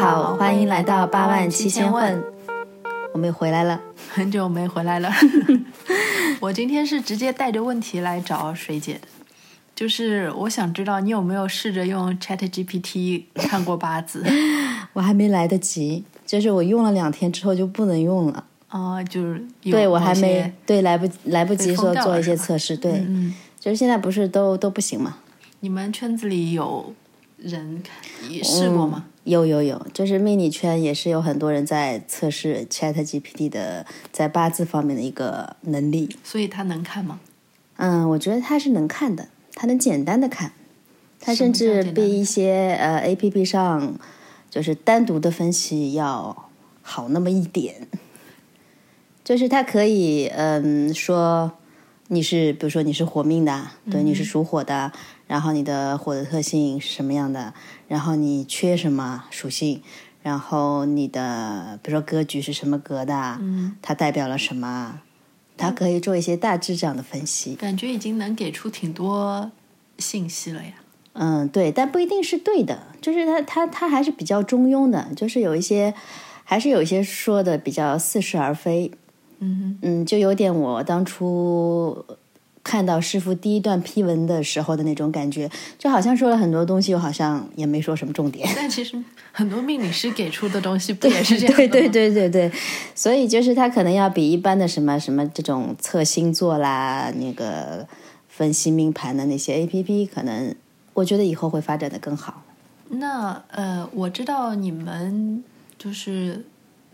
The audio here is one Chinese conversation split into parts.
好，欢迎来到八万七千问，我们又回来了。很久没回来了，我今天是直接带着问题来找水姐的，就是我想知道你有没有试着用 Chat GPT 看过八字？我还没来得及，就是我用了两天之后就不能用了。哦，就是对我还没对来不来不及说做一些测试，对，嗯，就是现在不是都都不行吗？你们圈子里有人也试过吗？有有有，就是命理圈也是有很多人在测试 Chat GPT 的在八字方面的一个能力。所以他能看吗？嗯，我觉得他是能看的，他能简单的看，他甚至比一些呃 A P P 上就是单独的分析要好那么一点。就是他可以嗯说你是，比如说你是火命的啊，对，你是属火的，然后你的火的特性是什么样的，然后你缺什么属性，然后你的比如说格局是什么格的啊，嗯，它代表了什么，它可以做一些大致这样的分析。感觉已经能给出挺多信息了呀。嗯，对，但不一定是对的，就是它它它还是比较中庸的，就是有一些还是有一些说的比较似是而非。嗯嗯，就有点我当初看到师傅第一段批文的时候的那种感觉，就好像说了很多东西，又好像也没说什么重点。但其实很多命理师给出的东西不也是这样的吗？对对对对对，所以就是他可能要比一般的什么什么这种测星座啦，那个分析命盘的那些 A P P，可能我觉得以后会发展的更好。那呃，我知道你们就是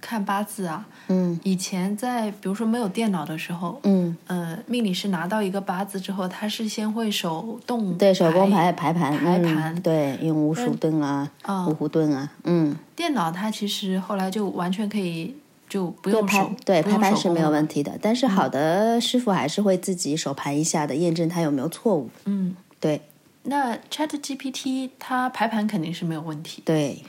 看八字啊，嗯。以前在比如说没有电脑的时候，嗯，呃，命理师拿到一个八字之后，他是先会手动对手工排排盘排嗯盘。对，用五鼠盾啊，啊五虎盾啊，嗯，电脑它其实后来就完全可以就不用手对排盘是没有问题的，但是好的师傅还是会自己手盘一下的，验证它有没有错误。嗯，对。那 Chat GPT 它排盘肯定是没有问题，对，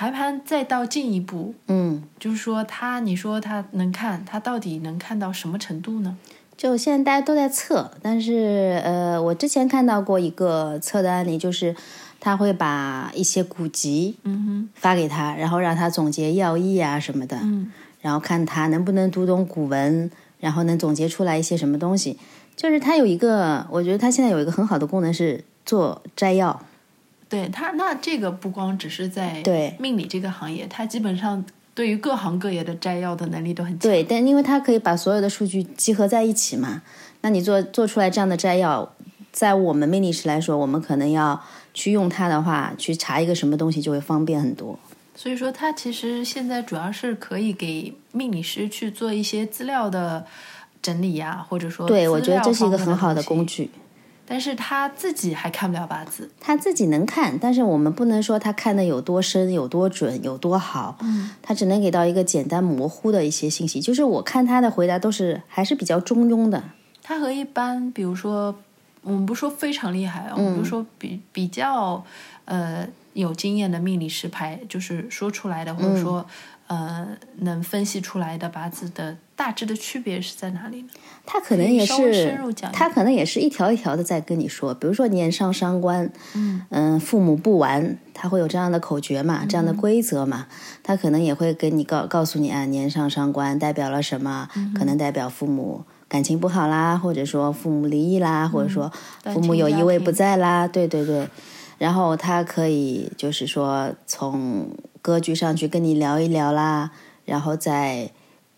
排盘再到进一步，嗯。就是说他你说他能看，他到底能看到什么程度呢？就现在大家都在测，但是呃，我之前看到过一个测的案例，就是他会把一些古籍嗯发给他，然后让他总结要义啊什么的，嗯然后看他能不能读懂古文，然后能总结出来一些什么东西。就是他有一个，我觉得他现在有一个很好的功能是做摘要，对他，那这个不光只是在对命理这个行业，他基本上对于各行各业的摘要的能力都很强。对，但因为他可以把所有的数据集合在一起嘛，那你做做出来这样的摘要，在我们命理师来说，我们可能要去用它的话，去查一个什么东西就会方便很多。所以说，它其实现在主要是可以给命理师去做一些资料的整理呀、或者说对，我觉得这是一个很好的工。具。但是他自己还看不了八字，他自己能看，但是我们不能说他看的有多深、有多准、有多好。嗯，他只能给到一个简单模糊的一些信息。就是我看他的回答都是还是比较中庸的。他和一般比如说我们不说非常厉害啊，我们就说比比较呃有经验的命理师牌，就是说出来的，或者说、呃能分析出来的八字的大致的区别是在哪里呢？他可能也是他可能也是一条一条的在跟你说，比如说年上伤官，嗯父母不完，他会有这样的口诀嘛，这样的规则嘛，他可能也会跟你告告诉你啊，年上伤官代表了什么，可能代表父母感情不好啦，或者说父母离异啦，或者说父母有一位不在啦，对对对，然后他可以就是说从格局上去跟你聊一聊啦，然后再。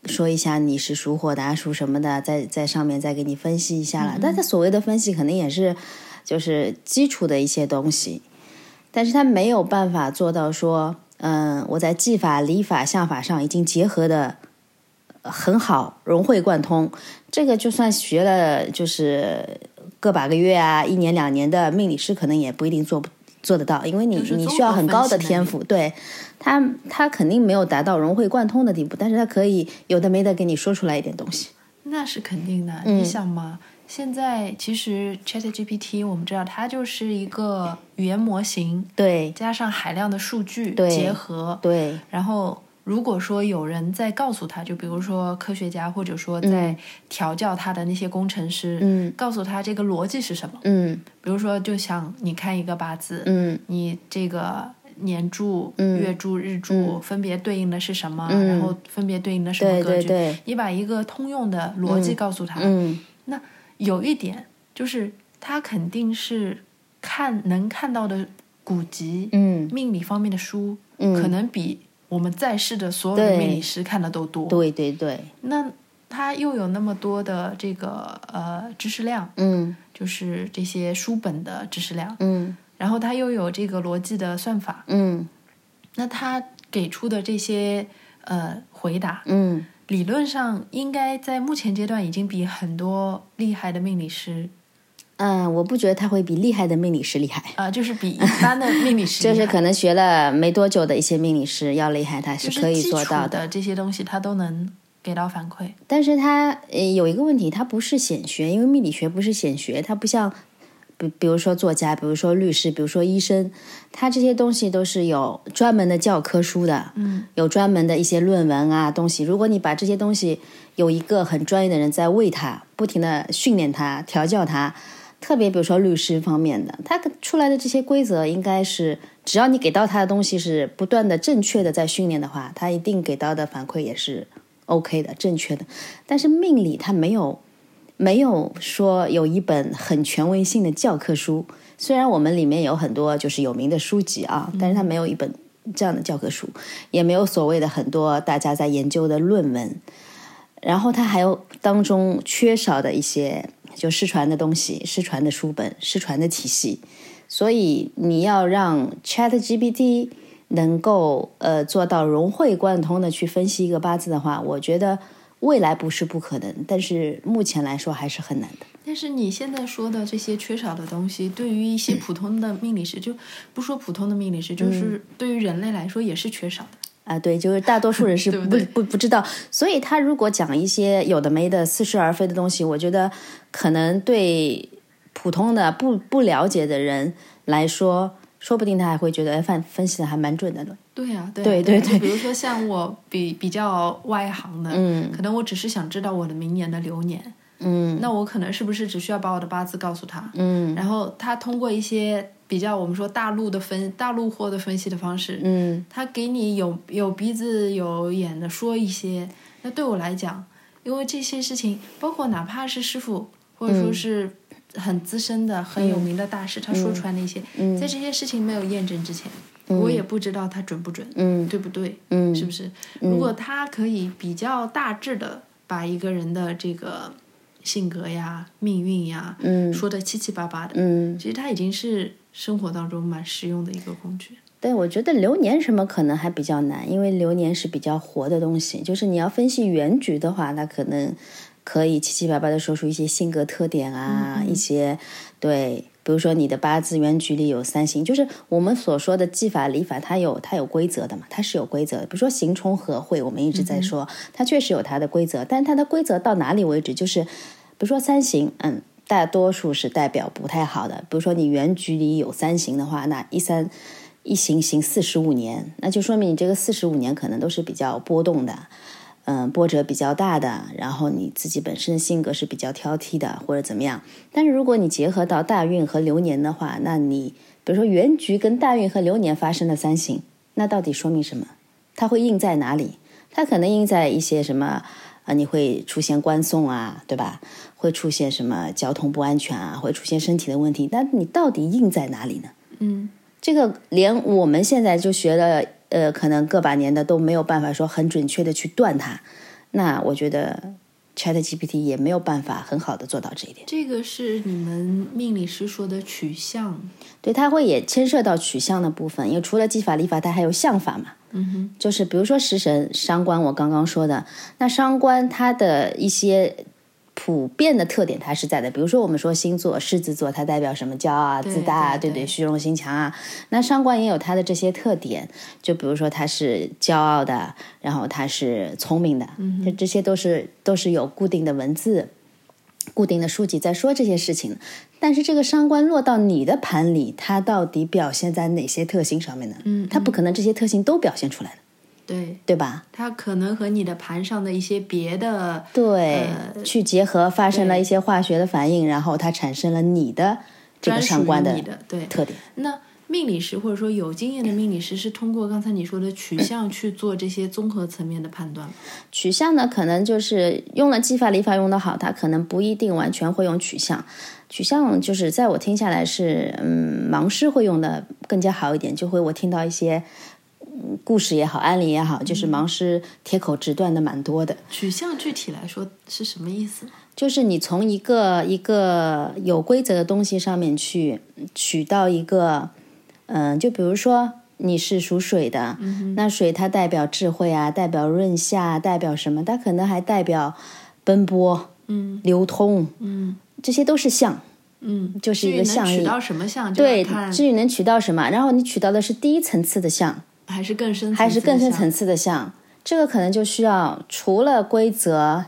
说一下你是属火的、啊，属什么的，在在上面再给你分析一下了。但他所谓的分析，可能也是就是基础的一些东西，但是他没有办法做到说，嗯，我在技法、理法、相法上已经结合的很好，融会贯通。这个就算学了就是个把个月啊，一年两年的命理师，可能也不一定做不做得到，因为你你需要很高的天赋，对他他肯定没有达到融会贯通的地步，但是他可以有的没的给你说出来一点东西。那是肯定的。嗯你想嘛，现在其实 Chat GPT 我们知道它就是一个语言模型，对加上海量的数据对结合，对然后如果说有人在告诉他，就比如说科学家，或者说在调教他的那些工程师，嗯。告诉他这个逻辑是什么。嗯。比如说，就像你看一个八字，嗯。你这个年柱、嗯。月柱、日柱分别对应的是什么，然后分别对应的什么格局，对。对你把一个通用的逻辑告诉他，嗯。那有一点就是他肯定是看能看到的古籍、嗯，命理方面的书，嗯。可能比我们在世的所有的命理师看的都多。对对对，那他又有那么多的这个呃知识量，嗯。就是这些书本的知识量，嗯。然后他又有这个逻辑的算法，嗯。那他给出的这些呃回答，嗯，理论上应该在目前阶段已经比很多厉害的命理师嗯，我不觉得他会比厉害的命理师厉害，啊、就是比一般的命理师 就是可能学了没多久的一些命理师要厉害，他是可以做到的这些东西，他都能给到反馈。但是他呃有一个问题，他不是显学，因为命理学不是显学，他不像，比比如说作家，比如说律师，比如说医生，他这些东西都是有专门的教科书的，嗯，有专门的一些论文啊东西。如果你把这些东西有一个很专业的人在为他，不停的训练他、调教他，特别比如说律师方面的，他出来的这些规则应该是，只要你给到他的东西是不断的正确的在训练的话，他一定给到的反馈也是 OK 的、正确的。但是命理它没有没有说有一本很权威性的教科书，虽然我们里面有很多就是有名的书籍啊，但是他没有一本这样的教科书，也没有所谓的很多大家在研究的论文。然后它还有当中缺少的一些就失传的东西、失传的书本、失传的体系，所以你要让 Chat GPT 能够呃做到融会贯通的去分析一个八字的话，我觉得未来不是不可能，但是目前来说还是很难的。但是你现在说的这些缺少的东西，对于一些普通的命理师，就不说普通的命理师，就是对于人类来说也是缺少的。啊，对，就是大多数人是 不对不对？不不知道，所以他如果讲一些有的没的、似是而非的东西，我觉得可能对普通的不不了解的人来说，说不定他还会觉得哎，分分析的还蛮准的呢。对呀、对对呀对对对比如说像我比比较外行的，嗯可能我只是想知道我的明年的流年，嗯。那我可能是不是只需要把我的八字告诉他，嗯。然后他通过一些比较我们说大陆的分大陆货的分析的方式，嗯。他给你有有鼻子有眼的说一些，那对我来讲，因为这些事情，包括哪怕是师傅，或者说是很资深的、很有名的大师，他说出来的一些，在这些事情没有验证之前，我也不知道他准不准，嗯对不对？嗯？是不是？如果他可以比较大致的把一个人的这个性格呀、命运呀，嗯。说的七七八八的，嗯，其实他已经是生活当中蛮实用的一个工具。对，我觉得流年什么可能还比较难，因为流年是比较活的东西，就是你要分析原局的话，那可能可以七七八八的说出一些性格特点啊，一些对，比如说你的八字原局里有三星，就是我们所说的技法理法，它有它有规则的嘛，它是有规则的。比如说刑冲合会，我们一直在说，它确实有它的规则，但是它的规则到哪里为止？就是比如说三刑，嗯。大多数是代表不太好的，比如说你原局里有三刑的话，那一三一行行四十五年，那就说明你这个四十五年可能都是比较波动的，嗯，波折比较大的，然后你自己本身的性格是比较挑剔的，或者怎么样。但是如果你结合到大运和流年的话，那你比如说原局跟大运和流年发生了三刑，那到底说明什么？它会印在哪里？它可能印在一些什么？啊，你会出现官送啊，对吧？会出现什么交通不安全啊，会出现身体的问题。那你到底硬在哪里呢？嗯，这个连我们现在就学了，呃，可能个把年的都没有办法说很准确的去断它。那我觉得 Chat GPT 也没有办法很好的做到这一点。这个是你们命理师说的取向。对，它会也牵涉到取向的部分，因为除了技法、理法，它还有相法嘛。嗯哼，就是比如说食神、伤官，我刚刚说的，那伤官它的一些普遍的特点它是在的，比如说我们说星座，狮子座它代表什么骄傲啊、自大啊，对不对？虚荣心强啊。那伤官也有它的这些特点，就比如说它是骄傲的，然后它是聪明的，嗯这这些都是都是有固定的文字。固定的书籍在说这些事情，但是这个伤官落到你的盘里，它到底表现在哪些特性上面呢？嗯它不可能这些特性都表现出来的，对，对吧？它可能和你的盘上的一些别的，对，呃去结合发生了一些化学的反应，然后它产生了你的这个专属于伤官的你的对特点。那命理师或者说有经验的命理师是通过刚才你说的取向去做这些综合层面的判断？取向呢，可能就是用了技法理法用的好，他可能不一定完全会用取向。取向就是在我听下来是，嗯，盲师会用的更加好一点，就会我听到一些。嗯故事也好，案例也好，就是盲师铁口直断的蛮多的。取向具体来说是什么意思？就是你从一个一个有规则的东西上面去取到一个，嗯、就比如说你是属水的，那水它代表智慧啊，代表润下，代表什么？它可能还代表奔波、嗯流通，嗯这些都是象，嗯，就是一个象取到什么象，对，至于能取到什么，然后你取到的是第一层次的象，还是更深，还是更深层次次的象，这个可能就需要除了规则，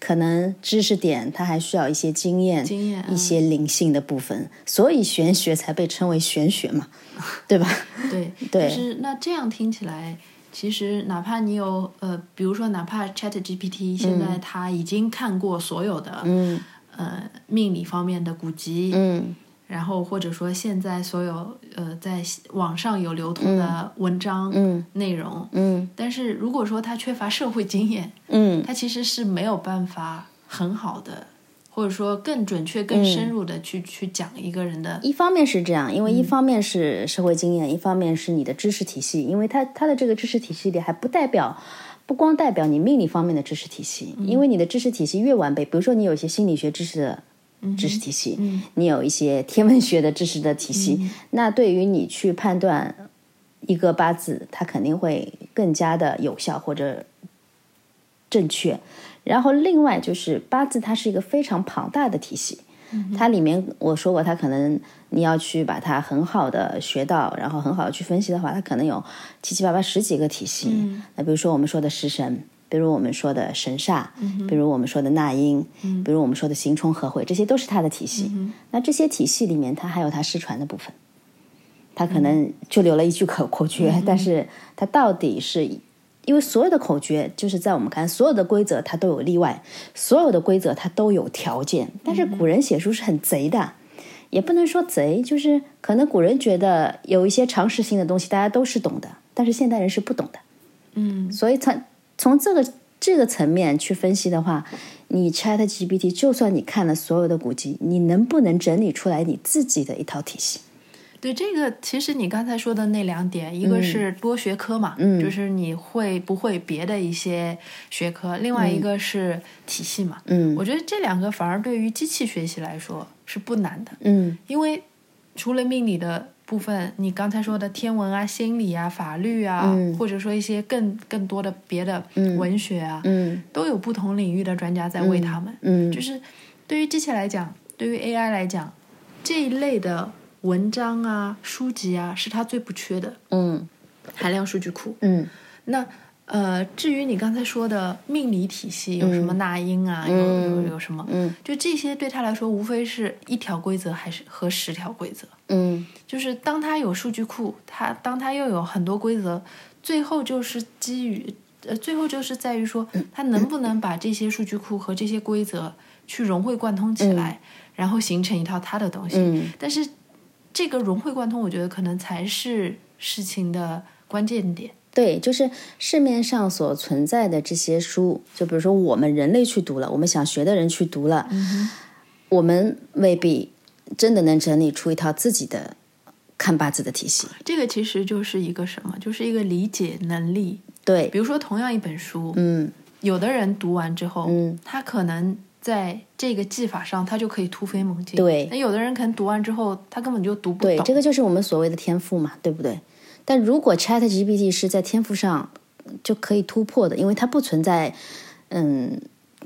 可能知识点，它还需要一些经验、经验，一些灵性的部分，所以玄学才被称为玄学嘛，对吧？嗯对 对但是那这样听起来。其实，哪怕你有呃，比如说，哪怕 Chat GPT 现在它已经看过所有的、嗯呃命理方面的古籍，嗯然后或者说现在所有呃在网上有流通的文章、嗯内容，嗯但是如果说他缺乏社会经验，嗯他其实是没有办法很好的，或者说更准确、更深入的去、去讲一个人的。一方面是这样，因为一方面是社会经验，一方面是你的知识体系，因为它它的这个知识体系里还不代表。不光代表你命理方面的知识体系，因为你的知识体系越完备，比如说你有一些心理学知识的知识体系，你有一些天文学的知识的体系，那对于你去判断一个八字，它肯定会更加的有效或者正确。然后另外就是八字，它是一个非常庞大的体系，它里面我说过，它可能你要去把它很好的学到，然后很好的去分析的话，它可能有七七八八十几个体系。那比如说我们说的食神，比如我们说的神煞，比如我们说的纳音，比如我们说的行冲合会，这些都是它的体系。那这些体系里面，它还有它失传的部分，它可能就留了一句口口诀，但是它到底是。因为所有的口诀，就是在我们看所有的规则，它都有例外；所有的规则它都有条件。但是古人写书是很贼的，也不能说贼，就是可能古人觉得有一些常识性的东西大家都是懂的，但是现代人是不懂的。嗯，所以从从这个这个层面去分析的话，你 Chat GPT 就算你看了所有的古籍，你能不能整理出来你自己的一套体系？对这个，其实你刚才说的那两点，一个是多学科嘛，嗯就是你会不会别的一些学科，另外一个是体系嘛。嗯我觉得这两个反而对于机器学习来说是不难的，嗯因为除了命理的部分，你刚才说的天文啊、心理啊、法律啊，嗯或者说一些更更多的别的文学啊，嗯都有不同领域的专家在为他们。嗯就是对于机器来讲，对于 AI 来讲，这一类的文章啊、书籍啊，是它最不缺的嗯海量数据库。嗯那呃，至于你刚才说的命理体系有什么纳音啊，有有有什么，嗯就这些对他来说，无非是一条规则还是和十条规则。嗯就是当他有数据库，他当他又有很多规则，最后就是基于呃，最后就是在于说，他能不能把这些数据库和这些规则去融会贯通起来，然后形成一套他的东西。嗯但是这个融会贯通，我觉得可能才是事情的关键点。对，就是市面上所存在的这些书，就比如说我们人类去读了，我们想学的人去读了，我们未必真的能整理出一套自己的看八字的体系。这个其实就是一个什么？就是一个理解能力。对，比如说，同样一本书，嗯有的人读完之后，嗯他可能在这个技法上，他就可以突飞猛进。对那有的人可能读完之后，他根本就读不对，懂。这个就是我们所谓的天赋嘛，对不对？但如果 Chat GPT 是在天赋上就可以突破的，因为它不存在，嗯，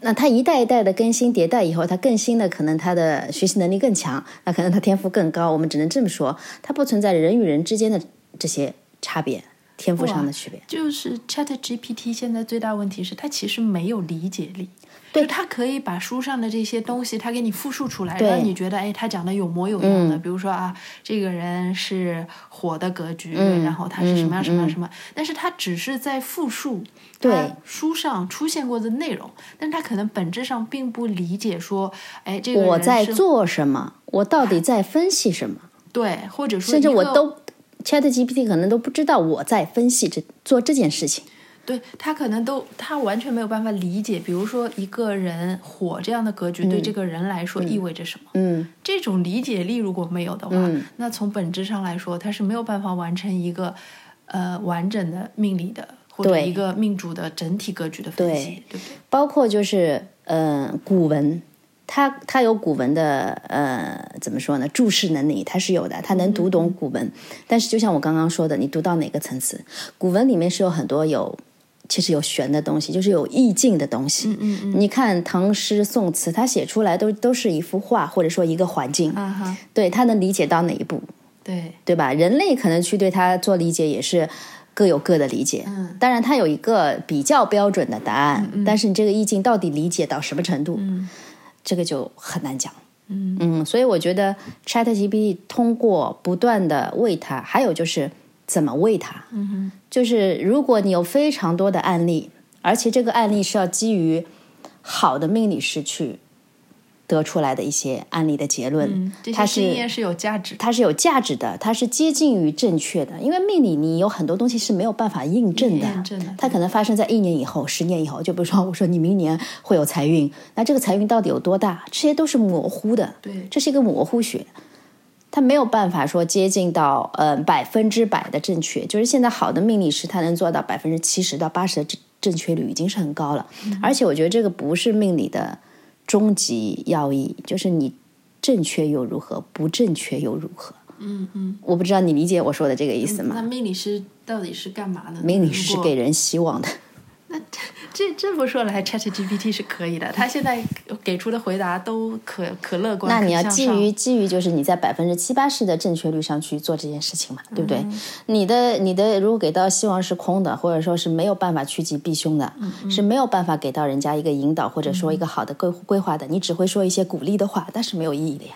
那它一代一代的更新迭代以后，它更新的可能它的学习能力更强，那可能它天赋更高。我们只能这么说，它不存在人与人之间的这些差别，天赋上的区别。就是 Chat GPT 现在最大问题是，它其实没有理解力。对，他可以把书上的这些东西，他给你复述出来，让你觉得，哎，他讲的有模有样的。比如说啊，这个人是火的格局，然后他是什么样什么样什么，但是他只是在复述对他书上出现过的内容，但是他可能本质上并不理解说，哎，这个人我在是做什么？我到底在分析什么？对，或者说甚至我都 Chat GPT 可能都不知道我在分析这做这件事情。对他可能都他完全没有办法理解，比如说一个人火这样的格局对这个人来说意味着什么。嗯这种理解力如果没有的话，嗯那从本质上来说，他是没有办法完成一个呃完整的命理的或者一个命主的整体格局的分析，对不对？包括就是呃古文，他他有古文的呃怎么说呢？注释能力他是有的，他能读懂古文。但是就像我刚刚说的，你读到哪个层次，古文里面是有很多有其实有玄的东西，就是有意境的东西。嗯嗯嗯，你看唐诗宋词，他写出来都都是一幅画，或者说一个环境，啊哈，对他能理解到哪一步，对，对吧？人类可能去对它做理解也是各有各的理解。嗯当然，它有一个比较标准的答案，但是你这个意境到底理解到什么程度，嗯这个就很难讲。嗯嗯，所以我觉得 Chat GPT 通过不断的喂它，还有就是怎么喂它，嗯哼，就是如果你有非常多的案例，而且这个案例是要基于好的命理师去得出来的一些案例的结论，嗯，这它是些经验是有价值的。它是有价值的，它是接近于正确的。因为命理你有很多东西是没有办法印证的，证的它可能发生在一年以后、十年以后。就比如说，我说你明年会有财运，那这个财运到底有多大？这些都是模糊的，对这是一个模糊学。它没有办法说接近到呃百分之百的正确，就是现在好的命理师他能做到百分之七十到八十的正正确率已经是很高了，而且我觉得这个不是命理的终极要义，就是你正确又如何，不正确又如何？嗯嗯，我不知道你理解我说的这个意思吗？那命理师到底是干嘛的？命理师是给人希望的，这这么说来，Chat GPT 是可以的，他现在给出的回答都可可乐观。那你要基于基于就是你在百分之七八十的正确率上去做这件事情嘛，对不对？你的你的如果给到希望是空的，或者说是没有办法趋吉避凶的，是没有办法给到人家一个引导或者说一个好的规规划的，你只会说一些鼓励的话，但是没有意义的呀。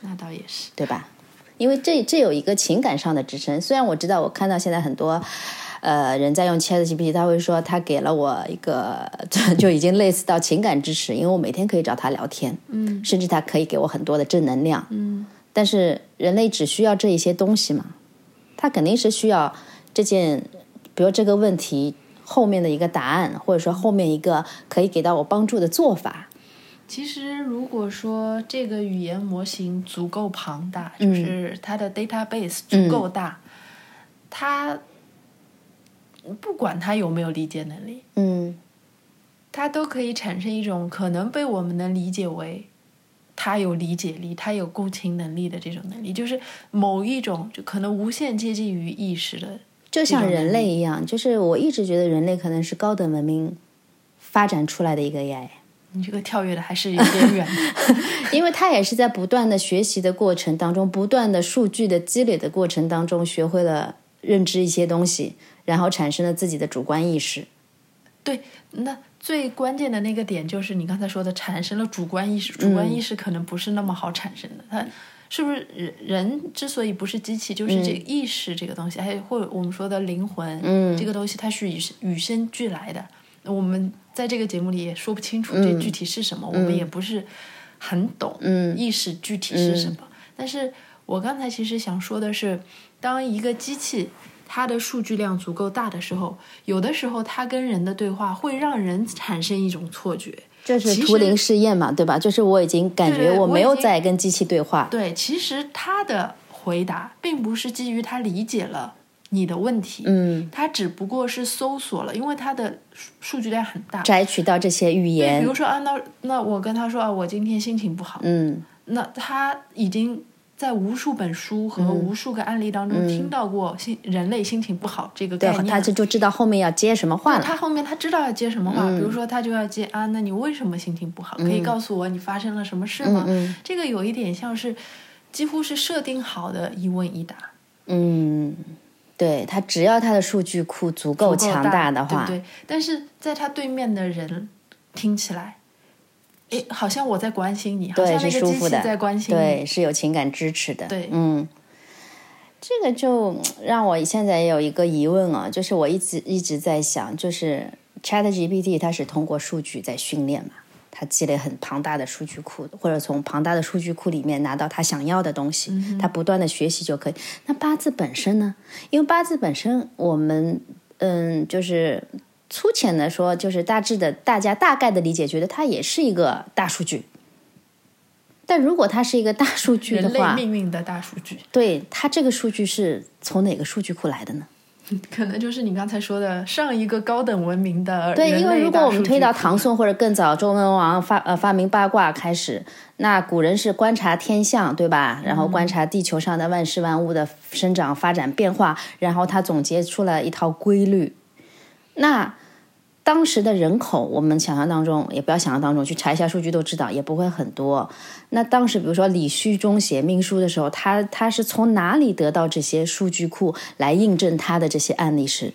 那倒也是，对吧？因为这这有一个情感上的支撑。虽然我知道，我看到现在很多呃人在用 Chat GPT，他会说他给了我一个 就已经类似到情感支持，因为我每天可以找他聊天，嗯甚至他可以给我很多的正能量。嗯但是人类只需要这一些东西嘛？他肯定是需要这件，比如这个问题后面的一个答案，或者说后面一个可以给到我帮助的做法。其实，如果说这个语言模型足够庞大，嗯就是它的 database 足够大，它不管他有没有理解能力，嗯他都可以产生一种可能被我们能理解为他有理解力、他有共情能力的这种能力，就是某一种就可能无限接近于意识的。就像人类一样，就是我一直觉得人类可能是高等文明发展出来的一个 AI，你这个跳跃的还是有点远的。因为他也是在不断的学习的过程当中，不断的数据的积累的过程当中，学会了认知一些东西，然后产生了自己的主观意识。对，那最关键的那个点就是你刚才说的，产生了主观意识。主观意识可能不是那么好产生的，它是不是人人之所以不是机器，就是这个意识这个东西，还有或者我们说的灵魂，嗯这个东西它是与与生俱来的。我们在这个节目里也说不清楚这具体是什么，我们也不是很懂嗯意识具体是什么。但是我刚才其实想说的是，当一个机器它的数据量足够大的时候，有的时候它跟人的对话会让人产生一种错觉。就是图灵试验嘛，对吧？就是我已经感觉我没有在跟机器对话，对，其实他的回答并不是基于他理解了你的问题，嗯，他只不过是搜索了，因为他的数数据量很大。摘取到这些语言，比如，说啊，那那我跟他说啊，我今天心情不好，嗯那他已经在无数本书和嗯无数个案例当中听到过心、人类心情不好这个概，念了。他就就知道后面要接什么话了。他后面他知道要接什么话，嗯比如说他就要接啊，那你为什么心情不好？可以告诉我你发生了什么事吗？嗯这个有一点像是几乎是设定好的一问一答，嗯，对他只要他的数据库足够强大的话，对？但是在他对面的人听起来，诶，好像我在关心你，好对像那个机器是舒服的在关心你，对，是有情感支持的。对嗯，这个就嗯让我现在也有一个疑问啊，就是我一直一直在想，就是 Chat GPT 它是通过数据在训练嘛，它积累很庞大的数据库，或者从庞大的数据库里面拿到它想要的东西，它不断的学习就可以。那八字本身呢？因为八字本身，我们嗯，就是粗浅的说，就是大致的，大家大概的理解，觉得它也是一个大数据。但如果它是一个大数据的人类话，命运的大数据，对它这个数据是从哪个数据库来的呢？可能就是你刚才说的上一个高等文明的对，因为如果我们推到唐宋，宋或者更早，周文王发呃发明八卦开始，那古人是观察天象，对吧？然后观察地球上的万事万物的生长、发展、变化，然后他总结出了一套规律。那当时的人口，我们想象当中，也不要想象当中，去查一下数据都知道，也不会很多。那当时，比如说李旭中写命书的时候，他他是从哪里得到这些数据库来印证他的这些案例是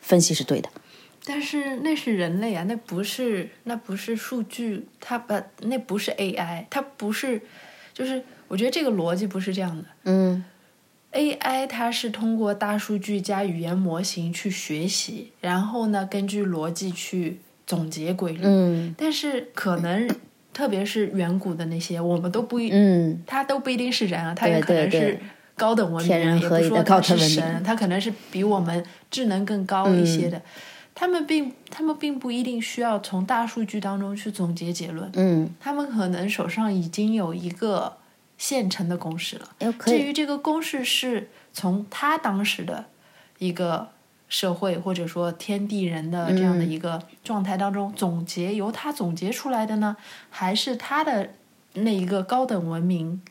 分析是对的？但是那是人类啊，那不是那不是数据，它不那不是 AI，它不是，就是我觉得这个逻辑不是这样的。嗯 AI 它是通过大数据加语言模型去学习，然后呢根据逻辑去总结规律。嗯。但是可能特别是远古的那些，我们都不一，嗯，它都不一定是人啊，它对也可能是高等文明天人人，也不说它高等文明。是神，它可能是比我们智能更高一些嗯。的。他们并他们并不一定需要从大数据当中去总结结论，嗯，他们可能手上已经有一个现成的公式了。至于这个公式是从他当时的一个社会或者说天地人的这样的一个状态当中总结，由他总结出来的呢，还是他的那一个高等文明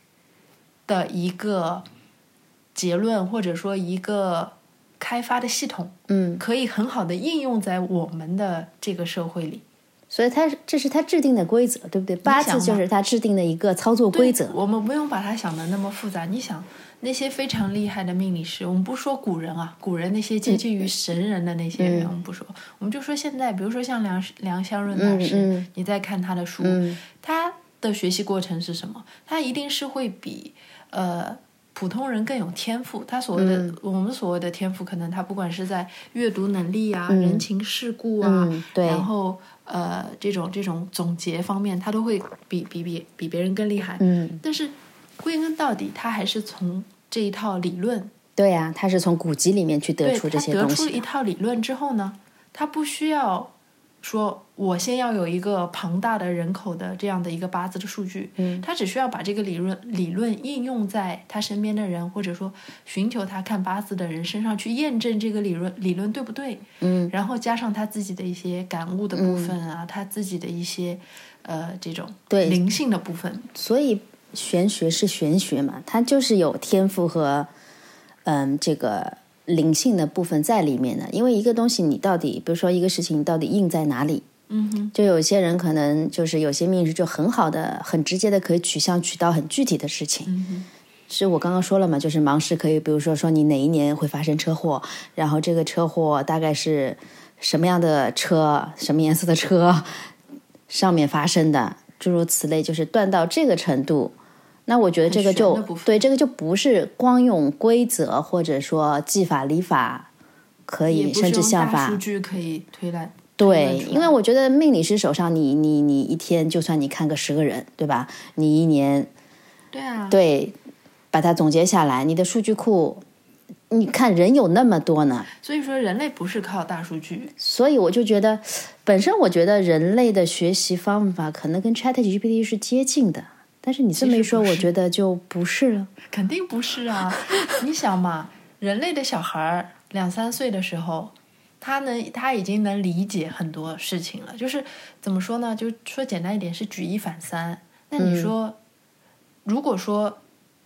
的一个结论，或者说一个开发的系统，嗯，可以很好的应用在我们的这个社会里。所以他这是他制定的规则，对不对？八字就是他制定的一个操作规则。我们不用把它想的那么复杂。你想那些非常厉害的命理师，我们不说古人啊，古人那些接近于神人的那些人，嗯我们不说，我们就说现在，比如说像梁梁湘润大师，嗯嗯你再看他的书，嗯他的学习过程是什么？他一定是会比呃。普通人更有天赋，他所谓的、嗯我们所谓的天赋，可能他不管是在阅读能力啊、人情世故啊，嗯对然后呃这种这种总结方面，他都会比比比比别人更厉害。嗯，但是归根到底，他还是从这一套理论，对呀、他是从古籍里面去得出这他得出些东西的。一套理论之后呢，他不需要说我先要有一个庞大的人口的这样的一个八字的数据，嗯。他只需要把这个理论理论应用在他身边的人，或者说寻求他看八字的人身上去验证这个理论理论对不对，嗯，然后加上他自己的一些感悟的部分啊，他自己的一些呃这种对。灵性的部分，所以玄学是玄学嘛，它就是有天赋和嗯这个灵性的部分在里面的。因为一个东西你到底，比如说一个事情你到底印在哪里，嗯哼，就有些人可能就是有些命师就很好的、很直接的可以取向取到很具体的事情。是我刚刚说了嘛，就是盲师可以，比如说说你哪一年会发生车祸，然后这个车祸大概是什么样的车、什么颜色的车上面发生的，诸如此类，就是断到这个程度。那我觉得这个就对，这个就不是光用规则或者说技法理法可以，甚至像法数据可以推来。对因为我觉得命理师手上你，你你一天就算你看个十个人，对吧？你一年对啊，对把它总结下来，你的数据库，你看人有那么多呢，所以说人类不是靠大数据，所以我就觉得，本身我觉得人类的学习方法可能跟 ChatGPT 是接近的，但是你这么一说，我觉得就不是了。肯定不是啊。你想嘛，人类的小孩儿两三岁的时候，他能他已经能理解很多事情了。就是怎么说呢？就说简单一点，是举一反三。那你说，如果说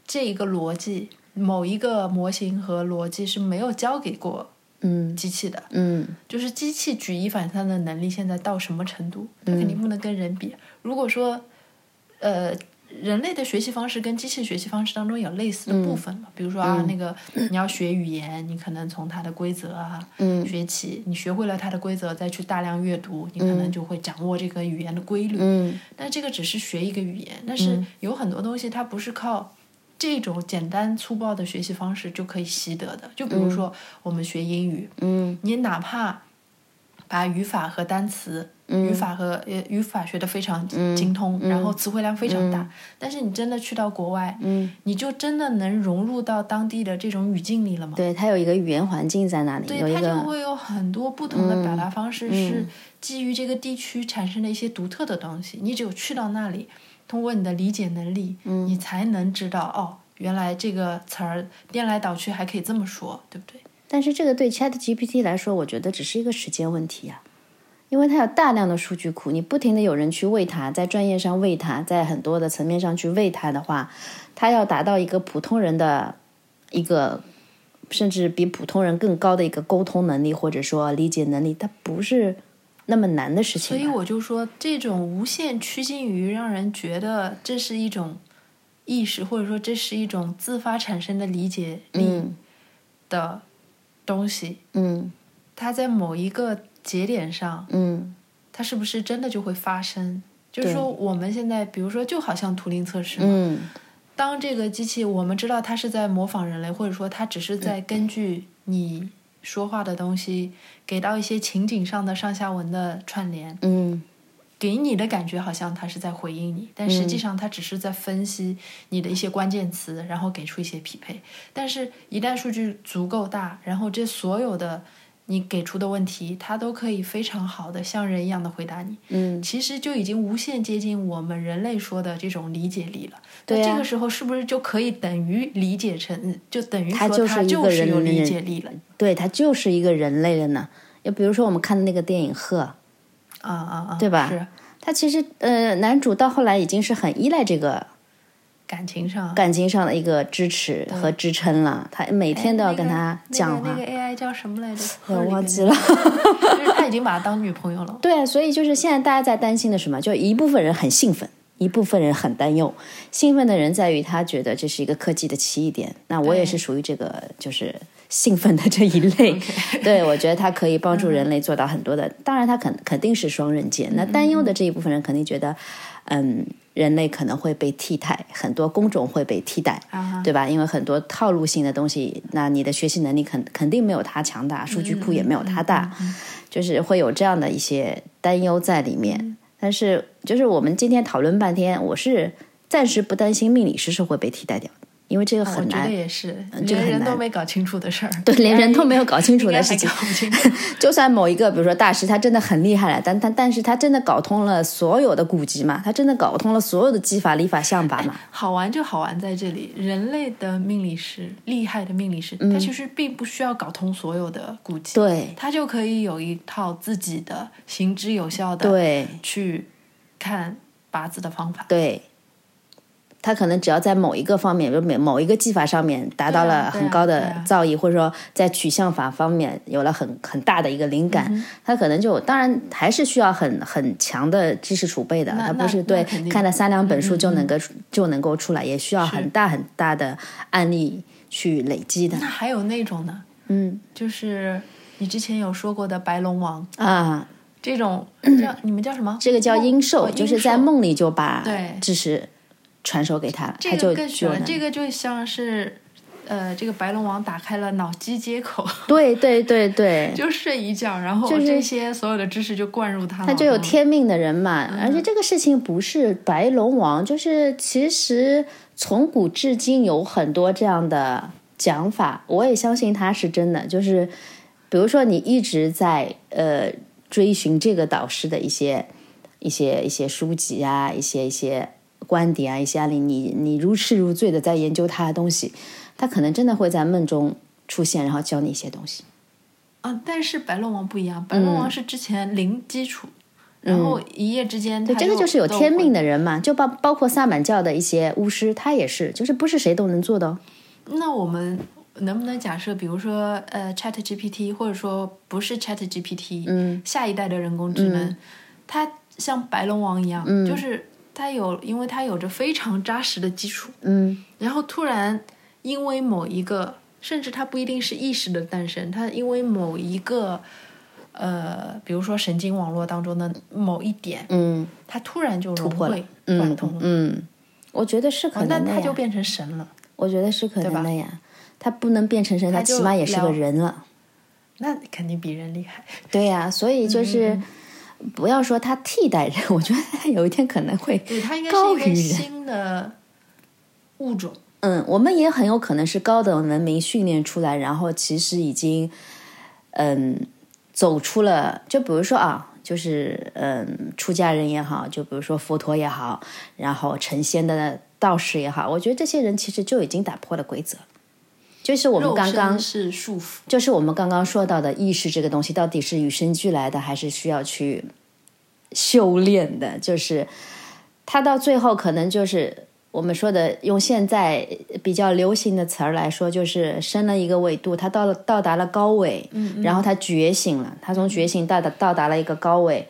这一个逻辑，某一个模型和逻辑是没有交给过嗯机器的，嗯就是机器举一反三的能力现在到什么程度？它肯定不能跟人比。如果说，呃，人类的学习方式跟机器学习方式当中有类似的部分嘛，比如说啊，那个你要学语言，你可能从它的规则啊嗯。学起，你学会了它的规则，再去大量阅读，你可能就会掌握这个语言的规律。嗯。但这个只是学一个语言，但是有很多东西它不是靠这种简单粗暴的学习方式就可以习得的。就比如说我们学英语，嗯。你哪怕把语法和单词语法和呃语法学的非常精通，然后词汇量非常大。但是你真的去到国外，你就真的能融入到当地的这种语境里了吗？对，它有一个语言环境在那里，对，它就会有很多不同的表达方式，是基于这个地区产生的一些独特的东西。你只有去到那里，通过你的理解能力，你才能知道哦，原来这个词儿颠来倒去还可以这么说，对不对？但是这个对 Chat GPT 来说，我觉得只是一个时间问题呀、因为它有大量的数据库，你不停的有人去喂它，在专业上喂它，在很多的层面上去喂它的话，它要达到一个普通人的一个，甚至比普通人更高的一个沟通能力或者说理解能力，它不是那么难的事情吧。所以我就说，这种无限趋近于让人觉得这是一种意识，或者说这是一种自发产生的理解力的东西，嗯它在某一个节点上，嗯。它是不是真的就会发生？就是说，我们现在，比如说，就好像图灵测试嘛，嗯。当这个机器，我们知道它是在模仿人类，或者说它只是在根据你说话的东西，给到一些情景上的上下文的串联，嗯。给你的感觉好像它是在回应你，但实际上它只是在分析你的一些关键词，然后给出一些匹配。但是，一旦数据足够大，然后这所有的你给出的问题，他都可以非常好的像人一样的回答你。嗯，其实就已经无限接近我们人类说的这种理解力了。对啊那这个时候是不是就可以等于理解成，就等于它说他就是有人理解力了？对，他就是一个人类了呢。就比如说我们看的那个电影《鹤》，啊啊啊！对吧是他其实呃，男主到后来已经是很依赖这个感情上，感情上的一个支持和支撑了，他每天都要跟他讲话。那个那个 AI 叫什么来着？我忘记了。就 是他已经把她当女朋友了。对，所以就是现在大家在担心的什么？就一部分人很兴奋，一部分人很担忧。兴奋的人在于他觉得这是一个科技的奇异点，那我也是属于这个就是兴奋的这一类。对，我觉得它可以帮助人类做到很多的，当然它肯肯定是双刃剑。那担忧的这一部分人肯定觉得，嗯，人类可能会被替代，很多工种会被替代。啊对吧？因为很多套路性的东西，那你的学习能力肯肯定没有它强大，数据库也没有它大，就是会有这样的一些担忧在里面。但是，就是我们今天讨论半天，我是暂时不担心命理师是会被替代掉的，因为这个我觉很难。得也是，连人都没搞清楚的事儿。对，连人都没有搞清楚的事情。就算某一个，比如说大师，他真的很厉害了，但但但是他真的搞通了所有的古籍嘛？他真的搞通了所有的技法、理法、象法嘛？好玩就好玩在这里，人类的命理师，厉害的命理师，他其实并不需要搞通所有的古籍，对他就可以有一套自己的行之有效的对去看八字的方法。对，他可能只要在某一个方面，就某某一个技法上面达到了很高的造诣，或者说在取向法方面有了很很大的一个灵感，嗯。他可能就当然还是需要很很强的知识储备的，那他不是对看了三两本书就能够、就能够出来，也需要很大很大的案例去累积的。那还有那种呢，嗯。就是你之前有说过的白龙王。啊，这种叫你们叫什么？这个叫梦阴寿，哦就是在梦里就把对。知识传授给他了，这个更玄了，这个就像是，呃，这个白龙王打开了脑机接口，对对对对，就睡一觉，然后就这些所有的知识就灌入他。他就有天命的人嘛，嗯而且这个事情不是白龙王，就是其实从古至今有很多这样的讲法，我也相信他是真的。就是比如说你一直在呃追寻这个导师的一些一些一些书籍啊，一些一些观点啊，一些案例，你你如痴如醉的在研究他的东西，他可能真的会在梦中出现，然后教你一些东西。啊，但是白龙王不一样，白龙王是之前零基础，然后一夜之间对，这个就是有天命。的人嘛，就包包括萨满教的一些巫师，他也是，就是不是谁都能做的哦。那我们能不能假设，比如说呃，Chat GPT，或者说不是 Chat GPT，嗯，下一代的人工智能，它像白龙王一样，就是它有，因为他有着非常扎实的基础，嗯然后突然因为某一个，甚至他不一定是意识的诞生，他因为某一个，呃，比如说神经网络当中的某一点，嗯他突然就融破了会贯嗯通了，嗯，我觉得是可能的呀，它就变成神了。我觉得是可能吧的呀。他不能变成神，他起码也是个人了。那肯定比人厉害。对呀、所以就是，不要说他替代人，我觉得他有一天可能会对，它应该高于人是一个新的物种。嗯，我们也很有可能是高等文明训练出来，然后其实已经，嗯，走出了，就比如说啊，就是嗯，出家人也好，就比如说佛陀也好，然后成仙的道士也好，我觉得这些人其实就已经打破了规则，就是我们刚刚是束缚，就是我们刚刚说到的意识这个东西，到底是与生俱来的，还是需要去修炼的？就是它到最后可能就是我们说的，用现在比较流行的词儿来说，就是升了一个纬度，它到了到达了高纬，嗯，然后它觉醒了，它从觉醒到达到达了一个高纬。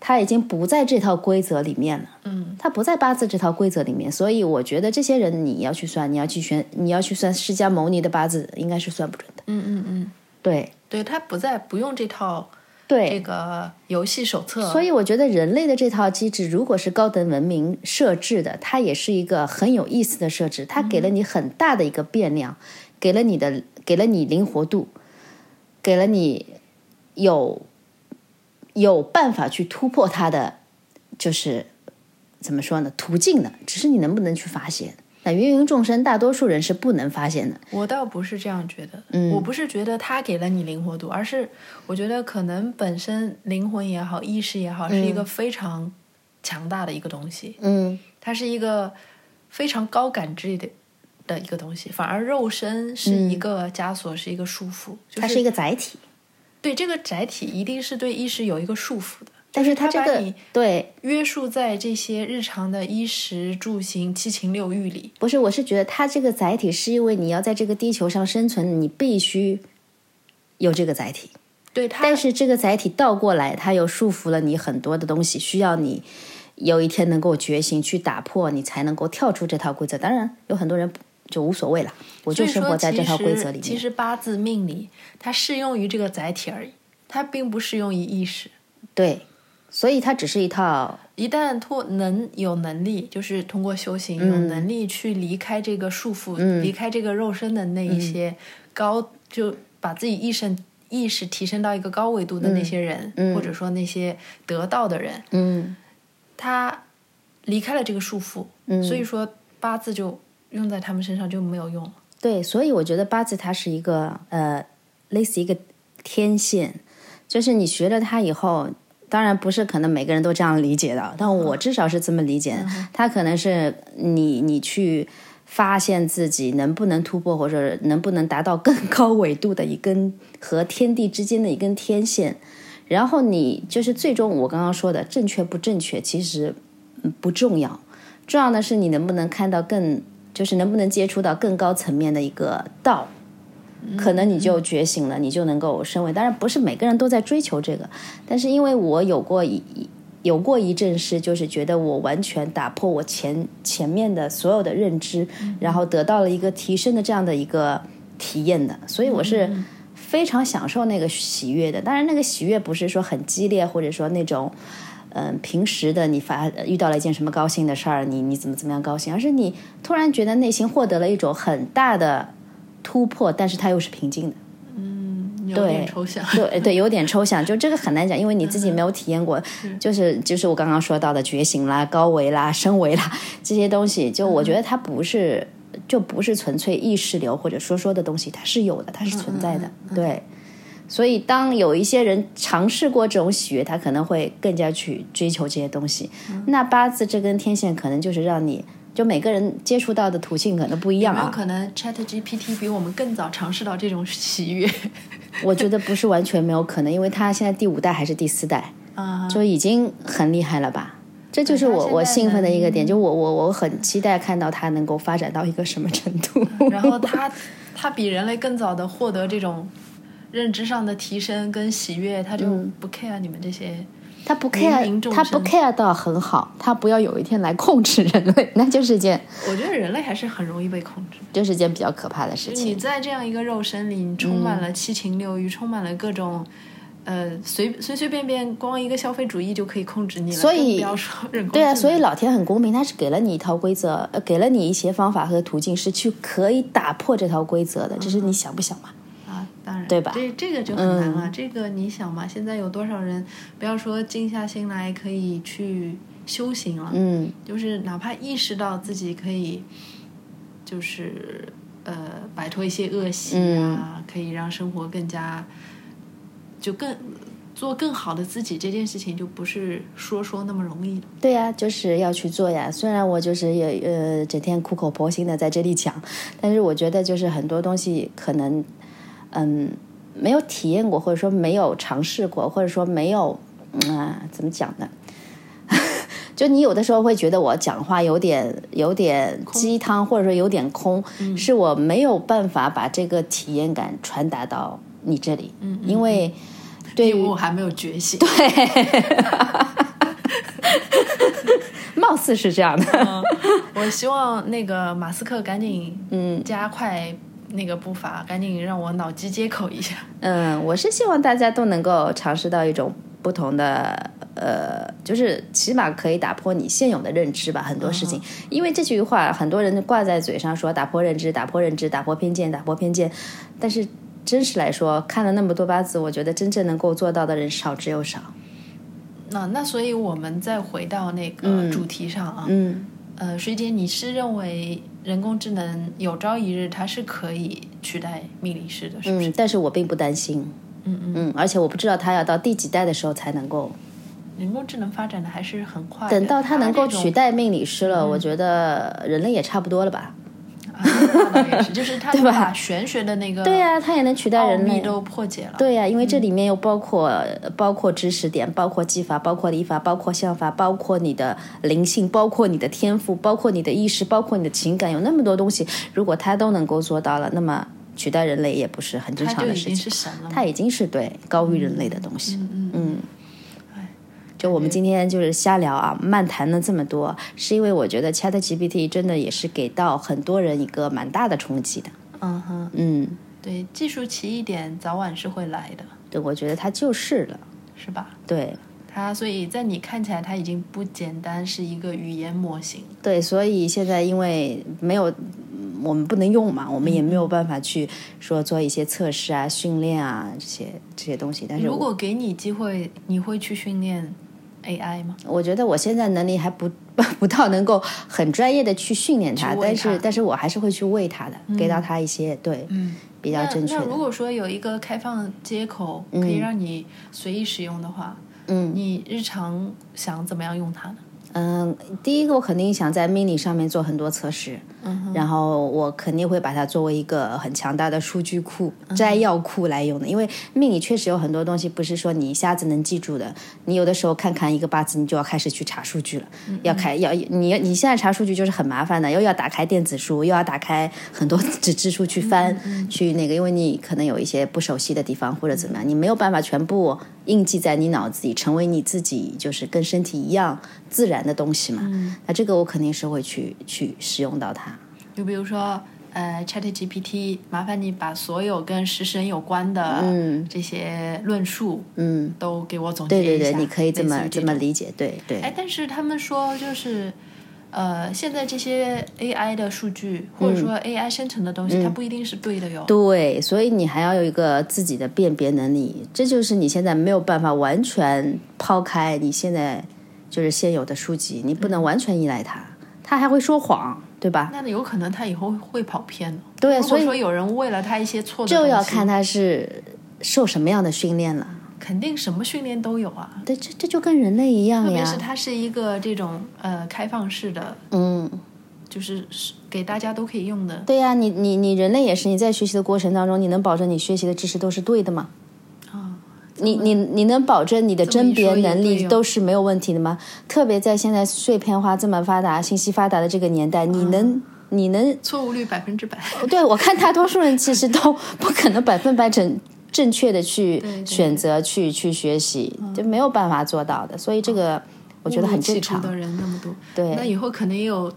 它已经不在这套规则里面了，嗯，他不在八字这套规则里面，所以我觉得这些人你要去算，你要去选，你要去算释迦牟尼的八字，应该是算不准的。嗯嗯嗯，对。对，他不在不用这套对，这个游戏手册，所以我觉得人类的这套机制，如果是高等文明设置的，它也是一个很有意思的设置。它给了你很大的一个变量，给了你的，给了你灵活度，给了你有有办法去突破它的，就是怎么说呢？途径的，只是你能不能去发现。那芸芸众生，大多数人是不能发现的。我倒不是这样觉得，嗯。我不是觉得他给了你灵活度，而是我觉得可能本身灵魂也好，意识也好，是一个非常强大的一个东西，嗯。它是一个非常高感知的的一个东西，反而肉身是一个枷锁，是一个束缚，就它是一个载体，对这个载体一定是对意识有一个束缚的，但是它这个对约束在这些日常的衣食住行七情六欲里。不是，我是觉得它这个载体是因为你要在这个地球上生存，你必须有这个载体。对它，但是这个载体倒过来，它又束缚了你很多的东西，需要你有一天能够觉醒，去打破，你才能够跳出这套规则。当然，有很多人就无所谓了，我就生活在这套规则里其实其。实八字命理它适用于这个载体而已，它并不适用于意识。对，所以它只是一套，一旦脱能有能力，就是通过修行、嗯有能力去离开这个束缚，离开这个肉身的那一嗯些高，就把自己意识意识提升到一个高维度的那些人，或者说那些得道的人，嗯他离开了这个束缚，所以说八字就用在他们身上就没有用了。对，所以我觉得八字它是一个呃，类似一个天线，就是你学了它以后，当然不是可能每个人都这样理解的，但我至少是这么理解的。它可能是你你去发现自己能不能突破，或者能不能达到更高纬度的一根和天地之间的一根天线。然后你就是最终我刚刚说的正确不正确，其实嗯不重要，重要的是你能不能看到更，就是能不能接触到更高层面的一个道，可能你就觉醒了，你就能够升维。当然不是每个人都在追求这个，但是因为我有过一有过一阵是，就是觉得我完全打破我前前面的所有的认知，然后得到了一个提升的这样的一个体验的，所以我是。非常享受那个喜悦的，当然那个喜悦不是说很激烈，或者说那种，嗯、平时的你发遇到了一件什么高兴的事儿，你你怎么怎么样高兴，而是你突然觉得内心获得了一种很大的突破，但是它又是平静的。有点抽象。对对，有点抽象，就这个很难讲，因为你自己没有体验过。就是就是我刚刚说到的觉醒啦、高维啦、升维啦这些东西，就我觉得它不是就不是纯粹意识流或者说说的东西，它是有的，它是存在的。对，所以当有一些人尝试过这种喜悦，他可能会更加去追求这些东西。那八字这根天线可能就是让你。就每个人接触到的途径可能不一样有有啊，可能 Chat GPT 比我们更早尝试到这种喜悦？我觉得不是完全没有可能，因为它现在第五代还是第四代，啊，就已经很厉害了吧？这就是我我兴奋的一个点，就我我我很期待看到它能够发展到一个什么程度。然后它它比人类更早的获得这种认知上的提升跟喜悦，他就不 care 你们这些。他不 care，他不 care 到很好，他不要有一天来控制人类，那就是件我觉得人类还是很容易被控制。就是件比较可怕的事情你。在这样一个肉身里，你充满了七情六欲，充满了各种。呃，随随随便便，光一个消费主义就可以控制你了，所以不要说人工对啊，所以老天很公平，他是给了你一套规则，呃，给了你一些方法和途径，是去可以打破这套规则的，只是你想不想嘛？啊，当然，对吧这这个就很难了。这个你想嘛，现在有多少人，不要说静下心来可以去修行了，嗯就是哪怕意识到自己可以，就是呃摆脱一些恶习啊，可以让生活更加就更做更好的自己，这件事情就不是说说那么容易的。对呀，就是要去做呀。虽然我就是也呃整天苦口婆心的在这里讲，但是我觉得就是很多东西可能嗯没有体验过，或者说没有尝试过，或者说没有嗯、啊怎么讲呢？就你有的时候会觉得我讲话有点有点鸡汤，或者说有点空，是我没有办法把这个体验感传达到你这里，嗯因为对于我还没有觉醒。对。貌似是这样的，我希望那个马斯克赶紧嗯。加快那个步伐，赶紧让我脑机接口一下。嗯，我是希望大家都能够尝试到一种不同的，呃，就是起码可以打破你现有的认知吧，很多事情。因为这句话很多人挂在嘴上说打破认知、打破认知、打破偏见、打破偏见，但是真实来说，看了那么多八字，我觉得真正能够做到的人少之又少。那那所以我们再回到那个主题上啊，嗯呃，水姐，你是认为人工智能有朝一日它是可以取代命理师的，是不是？嗯，但是我并不担心。嗯嗯嗯，而且我不知道它要到第几代的时候才能够，人工智能发展的还是很快的，等到它能够取代命理师了，我觉得人类也差不多了吧。就是它对吧把玄学的那个对呀、它也能取代奥人类。秘都破解了。对呀、因为这里面又包括、包括知识点，包括技法，包括礼法，包括相法，包括你的灵性，包括你的天赋，包括你的意识，包括你的情感，有那么多东西，如果他都能够做到了，那么取代人类也不是很正常的事情。是神了嘛。它已经是对高于人类的东西。嗯，就我们今天就是瞎聊啊，漫谈了这么多，是因为我觉得 Chat GPT 真的也是给到很多人一个蛮大的冲击的。嗯哼，嗯，对，技术奇一点，早晚是会来的，对，我觉得它就是了。是吧？对它所以在你看起来，它已经不简单是一个语言模型。对，所以现在因为没有嗯我们不能用嘛，我们也没有办法去说做一些测试啊、训练啊这些这些东西。但是如果给你机会，你会去训练 AI 吗？我觉得我现在能力还不 不到能够很专业的去训练它，但是但是我还是会去喂它的，给到它一些对嗯，比较正确的。那那如果说有一个开放接口可以让你随意使用的话，嗯你日常想怎么样用它呢？嗯，第一个我肯定想在 mini 上面做很多测试，嗯然后我肯定会把它作为一个很强大的数据库、嗯摘要库来用的，因为 mini 确实有很多东西不是说你一下子能记住的，你有的时候看看一个八字，你就要开始去查数据了，嗯要开要你你现在查数据就是很麻烦的，又要打开电子书，又要打开很多纸质书去翻、嗯去那个，因为你可能有一些不熟悉的地方或者怎么样，你没有办法全部印记在你脑子里，成为你自己就是跟身体一样自然的东西嘛。嗯那这个我肯定是会去去使用到它。就比如说，呃，Chat GPT，麻烦你把所有跟食神有关的嗯这些论述，嗯，都给我总结一下。对对对，你可以这么这么理解，对对。哎，但是他们说就是，呃，现在这些 AI 的数据或者说 AI 生成的东西，它不一定是对的哟。嗯对，所以你还要有一个自己的辨别能力，这就是你现在没有办法完全抛开你现在就是现有的书籍，你不能完全依赖它，它还会说谎，对吧？那有可能它以后会跑偏。对，所以说有人为了他一些错的就，要看他是受什么样的训练了。肯定什么训练都有啊。对，这这就跟人类一样特别是。它是一个这种呃开放式的，嗯，就是是给大家都可以用的。对呀，你你你人类也是，你在学习的过程当中，你能保证你学习的知识都是对的吗？啊，你你你能保证你的甄别能力都是没有问题的吗？特别在现在碎片化这么发达、信息发达的这个年代，你能、你能错误率百分之百。对我看大多数人其实都不可能百分百正正确的去选择去去学习，就没有办法做到的。所以这个我觉得很正常。的人那么多，对那以后可能也有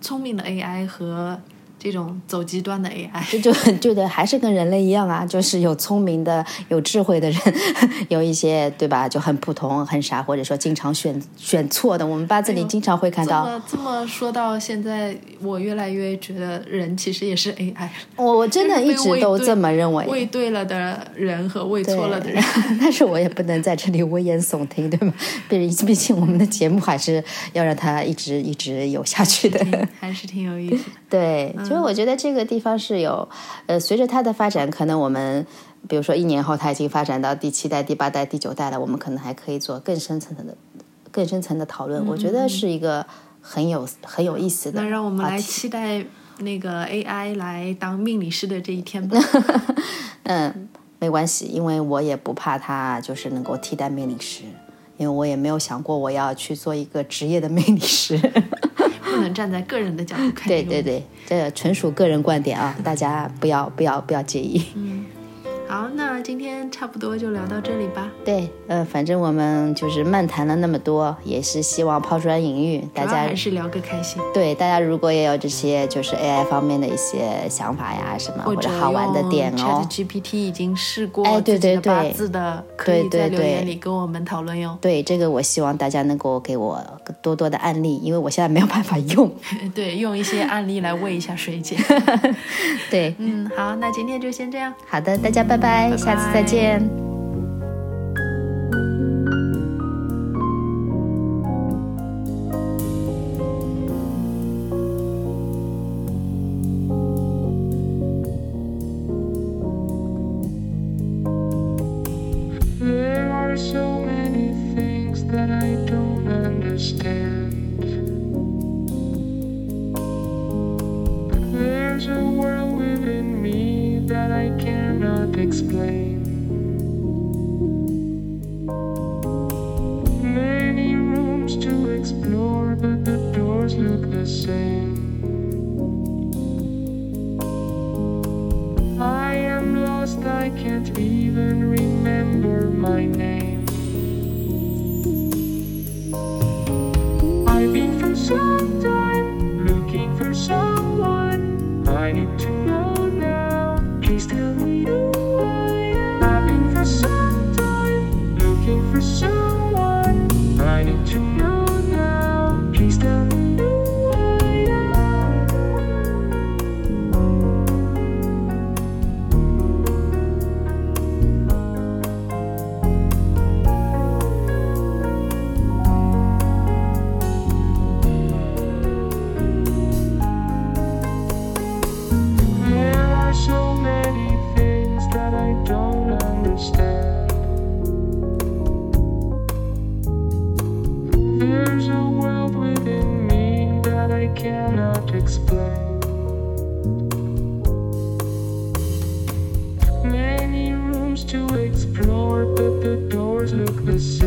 聪明的 AI 和这种走极端的 AI，这就 就得还是跟人类一样啊，就是有聪明的、有智慧的人，有一些对吧，就很普通、很傻，或者说经常选选错的。我们八字里经常会看到。这么这么说到现在，我越来越觉得人其实也是 AI。我我真的一直都这么认为。喂对了的人和喂错了的 人，但是我也不能在这里危言耸听，对吗？毕毕竟我们的节目还是要让它一直一直有下去的，还是挺有意思。对。所以我觉得这个地方是有，呃，随着它的发展，可能我们，比如说一年后它已经发展到第七代、第八代、第九代了，我们可能还可以做更深层的、更深层的讨论。我觉得是一个很有很有意思的。那让我们来期待那个 AI 来当命理师的这一天吧。嗯，没关系，因为我也不怕它就是能够替代命理师，因为我也没有想过我要去做一个职业的命理师。不能站在个人的角度看。对对对，这纯属个人观点啊，大家不要不要不要介意。嗯。好，那今天差不多就聊到这里吧。对，呃，反正我们就是漫谈了那么多，也是希望抛砖引玉，大家还是聊个开心。对，大家如果也有这些就是 AI 方面的一些想法呀，什么或者好玩的点哦，ChatGPT 已经试过哎，对对对，八字的，可以在留言里跟我们讨论哟。对，这个我希望大家能够给我多多的案例，因为我现在没有办法用。对，用一些案例来喂一下水姐。对，嗯，好，那今天就先这样。好的，大家拜。拜，拜下次再见。game. Doors look the same.